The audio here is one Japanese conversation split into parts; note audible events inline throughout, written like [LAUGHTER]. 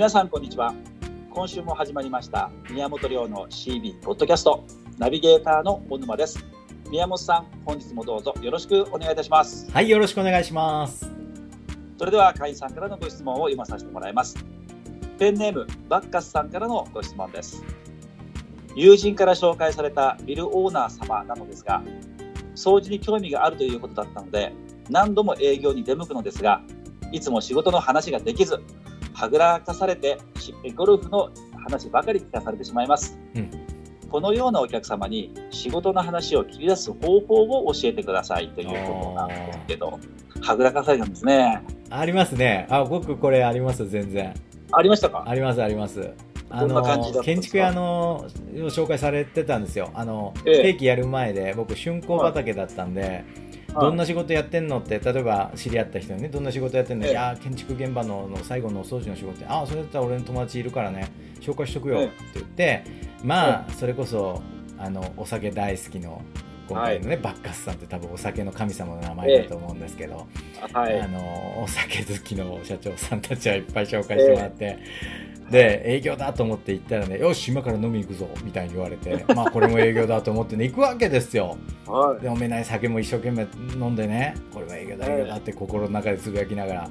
皆さんこんにちは。今週も始まりました宮本亮の CB ポッドキャストナビゲーターの小沼です。宮本さん本日もどうぞよろしくお願いいたします。はいよろしくお願いします。それでは会員さんからのご質問を読まさせてもらいます。ペンネームバッカスさんからのご質問です。友人から紹介されたビルオーナー様なのですが掃除に興味があるということだったので何度も営業に出向くのですがいつも仕事の話ができずはぐらかされてゴルフの話ばかり聞かされてしまいます、うん、このようなお客様に仕事の話を切り出す方法を教えてくださいということなんですけどはぐらかされたんですね。ありますね。あ僕これあります全然。ありましたか？ありますあります。あの建築屋の紹介されてたんですよ。あの、ええ、定期やる前で僕春光畑だったんで、どんな仕事やってんのって例えば知り合った人にねどんな仕事やってんの、ええ、いや建築現場のの最後のお掃除の仕事ああそれだったら俺の友達いるからね紹介しとくよって言って、まあそれこそあのお酒大好きの今回のね、はい、バッカスさんって多分お酒の神様の名前だと思うんですけど、はい、あのお酒好きの社長さんたちはいっぱい紹介してもらって、で営業だと思って行ったらねよし今から飲み行くぞみたいに言われて [LAUGHS] まあこれも営業だと思ってね行くわけですよ、はい、で飲めない酒も一生懸命飲んでねこれは営業だ営業だって心の中でつぶやきながら。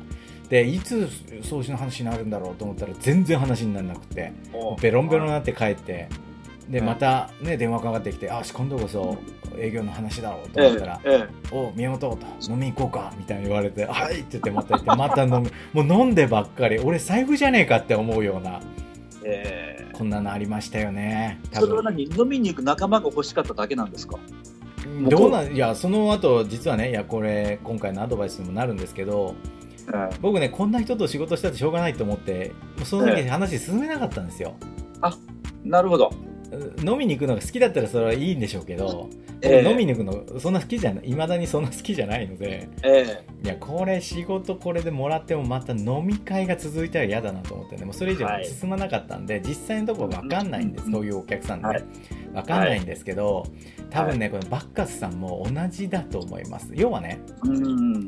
でいつ掃除の話になるんだろうと思ったら全然話にならなくてベロンベロンになって帰ってでまたね電話かかってきてあし今度こそ営業の話だろうと思ったら「ええ、お宮本と飲み行こうか」みたいに言われて「はい」って言ってまた行ってまた飲む。[LAUGHS] もう飲んでばっかり俺財布じゃねえかって思うような、えー、こんなのありましたよねそれは何？飲みに行く仲間が欲しかっただけなんですか？どうなん？いやその後実はねいやこれ今回のアドバイスにもなるんですけど僕ねこんな人と仕事したってしょうがないと思ってその時話進めなかったんですよ、あなるほど飲みに行くのが好きだったらそれはいいんでしょうけど、えー、飲みに行くのそんな好きじゃないいまだにそんな好きじゃないので、えー、いやこれ仕事これでもらってもまた飲み会が続いたら嫌だなと思ってねもうそれ以上進まなかったんで、はい、実際のところ分かんないんです、そういうお客さんで、ね、はい、分かんないんですけど、多分ねこのバッカスさんも同じだと思います。要はね、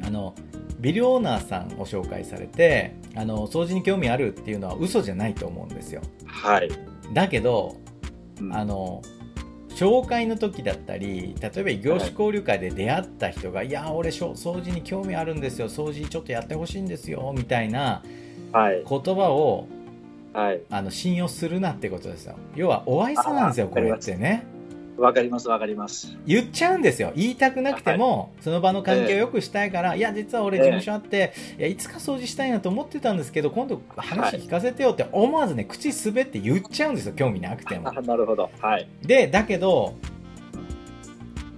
あのビルオーナーさんを紹介されてあの掃除に興味あるっていうのは嘘じゃないと思うんですよ。はい、だけどあの紹介の時だったり例えば異業種交流会で出会った人が「はい、いや俺掃除に興味あるんですよ掃除ちょっとやってほしいんですよ」みたいな言葉を、はい、あの信用するなってことですよ。要はお愛想なんですよこれってね。わかりますわかります。言っちゃうんですよ。言いたくなくても、はい、その場の関係を良くしたいから、えー、いや実は俺事務所あって、えー、いやいつか掃除したいなと思ってたんですけど今度話聞かせてよって思わずね口滑って言っちゃうんですよ興味なくても。なるほど。はい。でだけど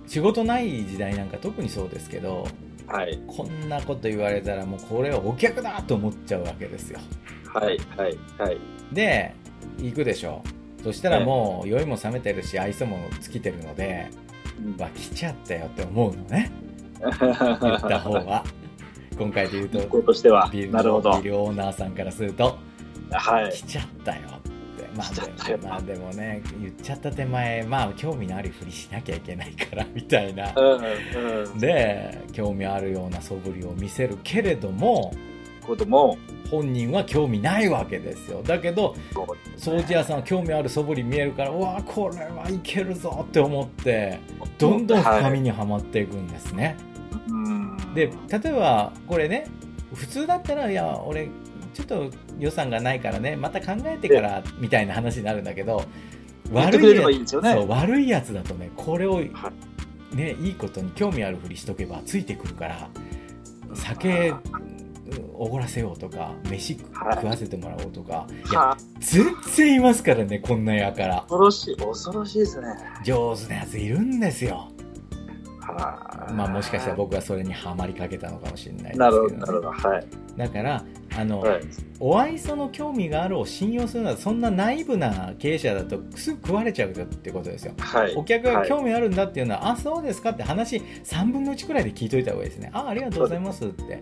仕事ない時代なんか特にそうですけど、はい、こんなこと言われたらもうこれはお客だと思っちゃうわけですよ。はいはいはい。で行くでしょ。うそしたらもう酔いも冷めてるし愛想も尽きてるので、うん、わ来ちゃったよって思うのね。言った方が今回で言うととしては。ビルなるほど。ビルオーナーさんからすると、はい、来ちゃったよって。まあでまあでもね言っちゃった手前まあ興味のあるふりしなきゃいけないからみたいな、うんうん、で興味あるような素振りを見せるけれどもことも本人は興味ないわけですよ。だけど掃除屋さんは興味ある素振り見えるからうわこれはいけるぞって思ってどんどん深みにはまっていくんですね、はい、で例えばこれね普通だったらいや俺ちょっと予算がないからねまた考えてからみたいな話になるんだけど悪いやつ、ね、そう悪いやつだとねこれを、ね、いいことに興味あるふりしとけばついてくるから酒おごらせようとか飯食わせてもらおうとか、いや全然いますからねこんなやから。恐ろしい恐ろしいですね。上手なやついるんですよ。まあもしかしたら僕はそれにはまりかけたのかもしれないですけど、ね、なるほどなるほど。はい。だからあの、はい、お愛想の興味があるを信用するのはそんなナイブな経営者だとすぐ食われちゃうってことですよ、はい、お客が興味あるんだっていうのは、はい、あそうですかって話3分の1くらいで聞いといた方がいいですね。あありがとうございますって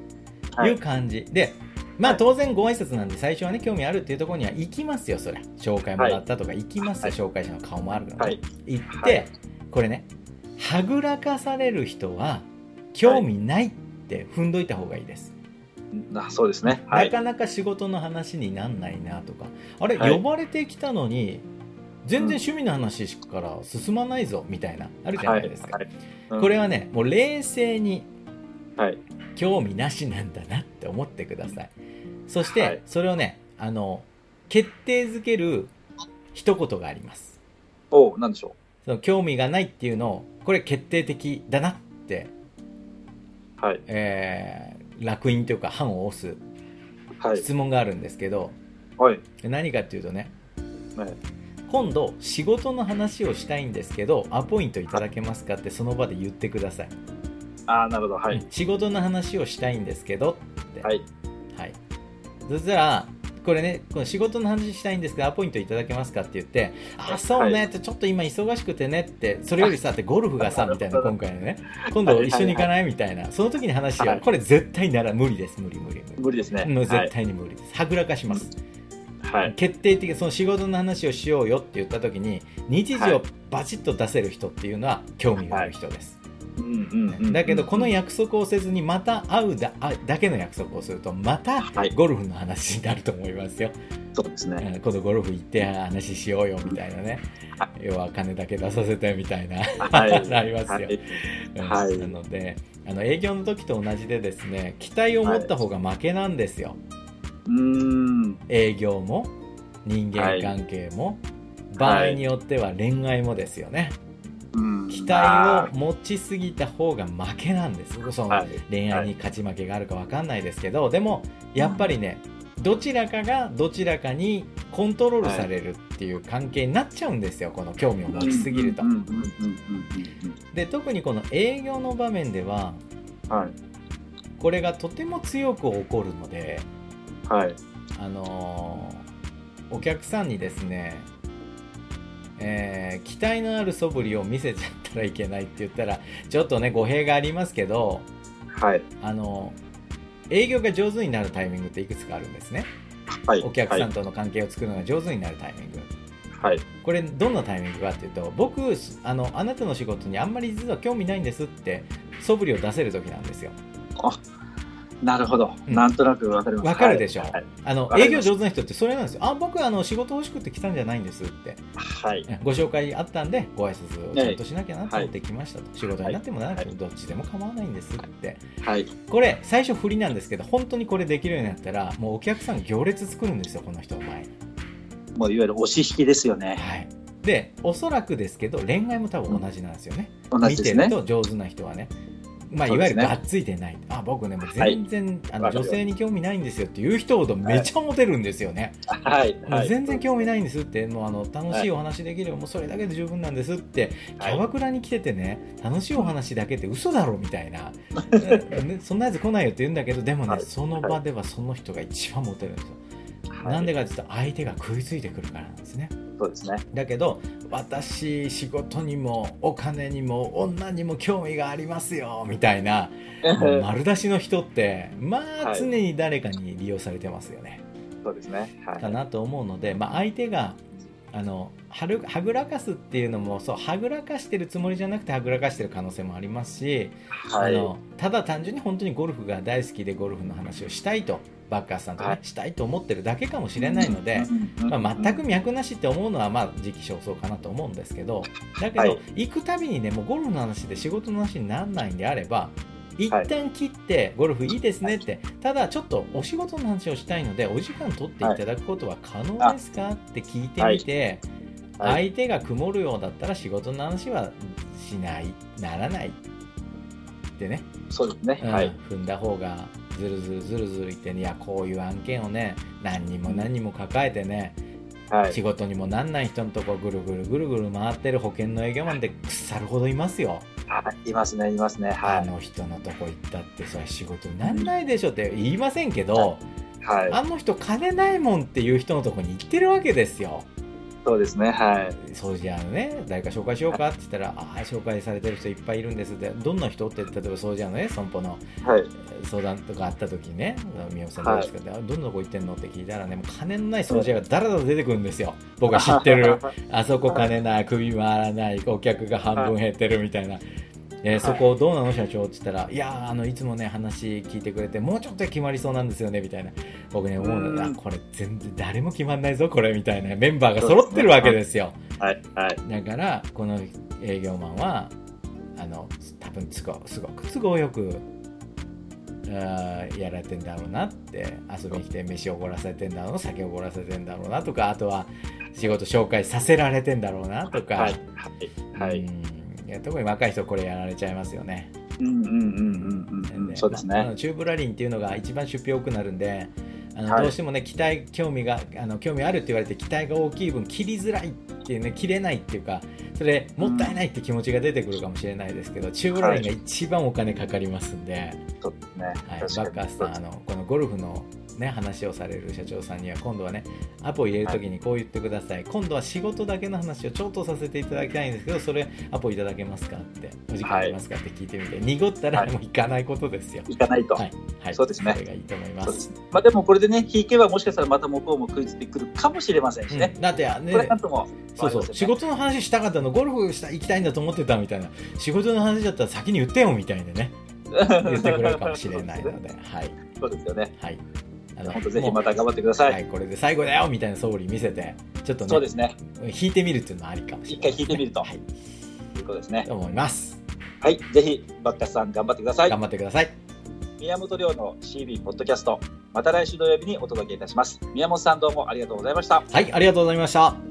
い。う感じ、でまあ当然ご挨拶なんで最初はね興味あるっていうところには行きますよそりゃ紹介もらったとか行きますよ、紹介者の顔もあるので、行って、これねはぐらかされる人は興味ないって踏んどいた方がいいです、あそうですね、はい、なかなか仕事の話になんないなとか。あれ、はい、呼ばれてきたのに全然趣味の話から進まないぞみたいなあるじゃないですか、はい。うん、これはねもう冷静に興味なしなんだなって思ってください。そしてそれをねあの決定づける一言があります。おなんでしょう？その興味がないっていうのをこれ決定的だなってはい。えー、楽印というか判を押す質問があるんですけど、はい、何かっていうとね、はい、今度仕事の話をしたいんですけどアポイントいただけますかってその場で言ってくださいああなるほど。はい。仕事の話をしたいんですけどって。はい、はい、そしたらこれね、この仕事の話したいんですが、アポイントいただけますかって言って、あ、そうねって、ちょっと今忙しくてねって、それよりさ、ってゴルフがさ、みたいな、[LAUGHS] 今回のね、今度一緒に行かない？みたいな、その時に話を、これ絶対なら無理です、無理無理無理。無理ですね。もう絶対に無理です。はぐらかします。はい、決定的その仕事の話をしようよって言った時に日時をバチッと出せる人っていうのは興味がある人です、だけどこの約束をせずにまた会うだだけの約束をするとまたゴルフの話になると思いますよ、はい、そうですね。今度ゴルフ行って話しようよみたいなね、はい、要は金だけ出させてみたいな、はい、[LAUGHS] なりますよ、はい、なのであの営業の時と同じでですね期待を持った方が負けなんですよ、うん。営業も人間関係も、場合によっては恋愛もですよね、期待を持ちすぎた方が負けなんです。その恋愛に勝ち負けがあるか分かんないですけど、でもやっぱりね、どちらかがどちらかにコントロールされるっていう関係になっちゃうんですよ。この興味を持ちすぎると。で特にこの営業の場面では、はい、これがとても強く起こるので、はい、あのー、お客さんにですねえー、期待のある素振りを見せちゃったらいけないって言ったらちょっとね語弊がありますけど、はい、あの営業が上手になるタイミングっていくつかあるんですね、はい、お客さんとの関係を作るのが上手になるタイミング、はい、これどんなタイミングかっていうと僕あのあなたの仕事にあんまり実は興味ないんですって素振りを出せる時なんですよ。あなるほど、うん、なんとなくわかります。わかるでしょ、はい、あの営業上手な人ってそれなんですよ。あ、僕あの仕事欲しくて来たんじゃないんですって。はい。ご紹介あったんでご挨拶をちゃんとしなきゃなと思って来ましたと。はい、仕事になってもなくてもどっちでも構わないんですって。はい。これ最初振りなんですけど本当にこれできるようになったらもうお客さん行列作るんですよこの人の前に。もういわゆる押し引きですよね。はい。でおそらくですけど恋愛も多分同じなんですよね。うん、見てると上手な人はね。まあ、いわゆるがっついてない、ね、あ僕ねもう全然、はい、あの女性に興味ないんですよっていう人ほどめちゃモテるんですよね、はい、はい、全然興味ないんですって。もうあの楽しいお話できればもうそれだけで十分なんですって。キャバクラに来ててね楽しいお話だけって嘘だろみたいな、[LAUGHS] ね、そんなやつ来ないよって言うんだけどでもね、その場ではその人が一番モテるんですよ、なんでかっていうと相手が食いついてくるからなんですね。そうですね。だけど私仕事にもお金にも女にも興味がありますよみたいな丸出しの人ってまあ常に誰かに利用されてますよね、そうですね、はい、かなと思うので、まあ、相手があのはるはぐらかすっていうのもそうはぐらかしてるつもりじゃなくてはぐらかしてる可能性もありますし、はい、あのただ単純に本当にゴルフが大好きでゴルフの話をしたいとバッカーさんとね、はい、したいと思ってるだけかもしれないので、まあ、全く脈なしって思うのはまあ時期尚早かなと思うんですけどだけど、はい、行くたびにねもうゴルフの話で仕事の話にならないんであれば一旦切ってゴルフいいですねって、ただちょっとお仕事の話をしたいのでお時間取っていただくことは可能ですかって聞いてみて、相手が曇るようだったら仕事の話はしないならないってね。そうですね、うい、踏んだ方がずるずるずるずるいって、ね、いやこういう案件をね何人も何人も抱えてね、はい、仕事にもなんない人のとこぐるぐるぐるぐる回ってる保険の営業マンって腐るほどいますよ。い。ますねいますね、はい、あの人のとこ行ったってそれ仕事になんないでしょって言いませんけど、はい、あの人金ないもんっていう人のとこに行ってるわけですよ。そうですね、はい。そうじゃあね、誰か紹介しようかって言ったら、はい、ああ、紹介されてる人いっぱいいるんですって、どんな人って、例えばそうじゃのね、損保の、相談とかあった時にね、宮本さんどうですか、はい、どんなとこ行ってんのって聞いたらね、もう金のない掃除屋がだらだら出てくるんですよ。僕が知ってる、[LAUGHS] あそこ金ない、首回らない、お客が半分減ってるみたいな。えー、そこどうなの社長って言ったら、いやあのいつもね話聞いてくれてもうちょっと決まりそうなんですよねみたいな。僕ね思うのがこれ全然誰も決まんないぞこれみたいなメンバーが揃ってるわけですよ。はい。はい、だからこの営業マンはあの多分すごすごく都合よくあやられてんだろうなって遊びに来て飯おごらせてんだろう酒おごらせてんだろうなとかあとは仕事紹介させられてんだろうなとか、はい。はい、いや特に若い人これやられちゃいますよね。うんうんうんうんうん。そうですね、まあ、チューブラリンっていうのが一番出費多くなるんであの、はい、どうしてもね期待興味があの興味あるって言われて期待が大きい分切りづらいっていうね切れないっていうかそれもったいないって気持ちが出てくるかもしれないですけど、うん、チューブラリンが一番お金かかりますんで、そうですね、はい、バッカーさんあのこのゴルフのね、話をされる社長さんには今度はねアポ入れるときにこう言ってください、はい、今度は仕事だけの話をちょっとさせていただきたいんですけどそれアポいただけますかってお時間ありますかって聞いてみて、はい、濁ったらもう行かないことですよ、行かないと、はい、はい、そうですね。それがいいと思います、まあ、でもこれでね引けばもしかしたらまた向こうも食いついてくるかもしれませんしね、うん、だってねそうそう、仕事の話したかったのゴルフした行きたいんだと思ってたみたいな。仕事の話だったら先に言ってよみたいなね。言ってくれるかもしれないので、はい、[LAUGHS] そうですよね。はい。あの本当 [LAUGHS] ぜひまた頑張ってください。はい、これで最後だよみたいな総理見せて、ちょっとね、そうですね。引いてみるっていうのはありかもしれない、ね、一回引いてみると。はい。いうことですね。と思います。はい、ぜひバッカスさん頑張ってください。頑張ってください。宮本亮の CB ポッドキャスト、また来週土曜日にお届けいたします。宮本さんどうもありがとうございました。はい、ありがとうございました。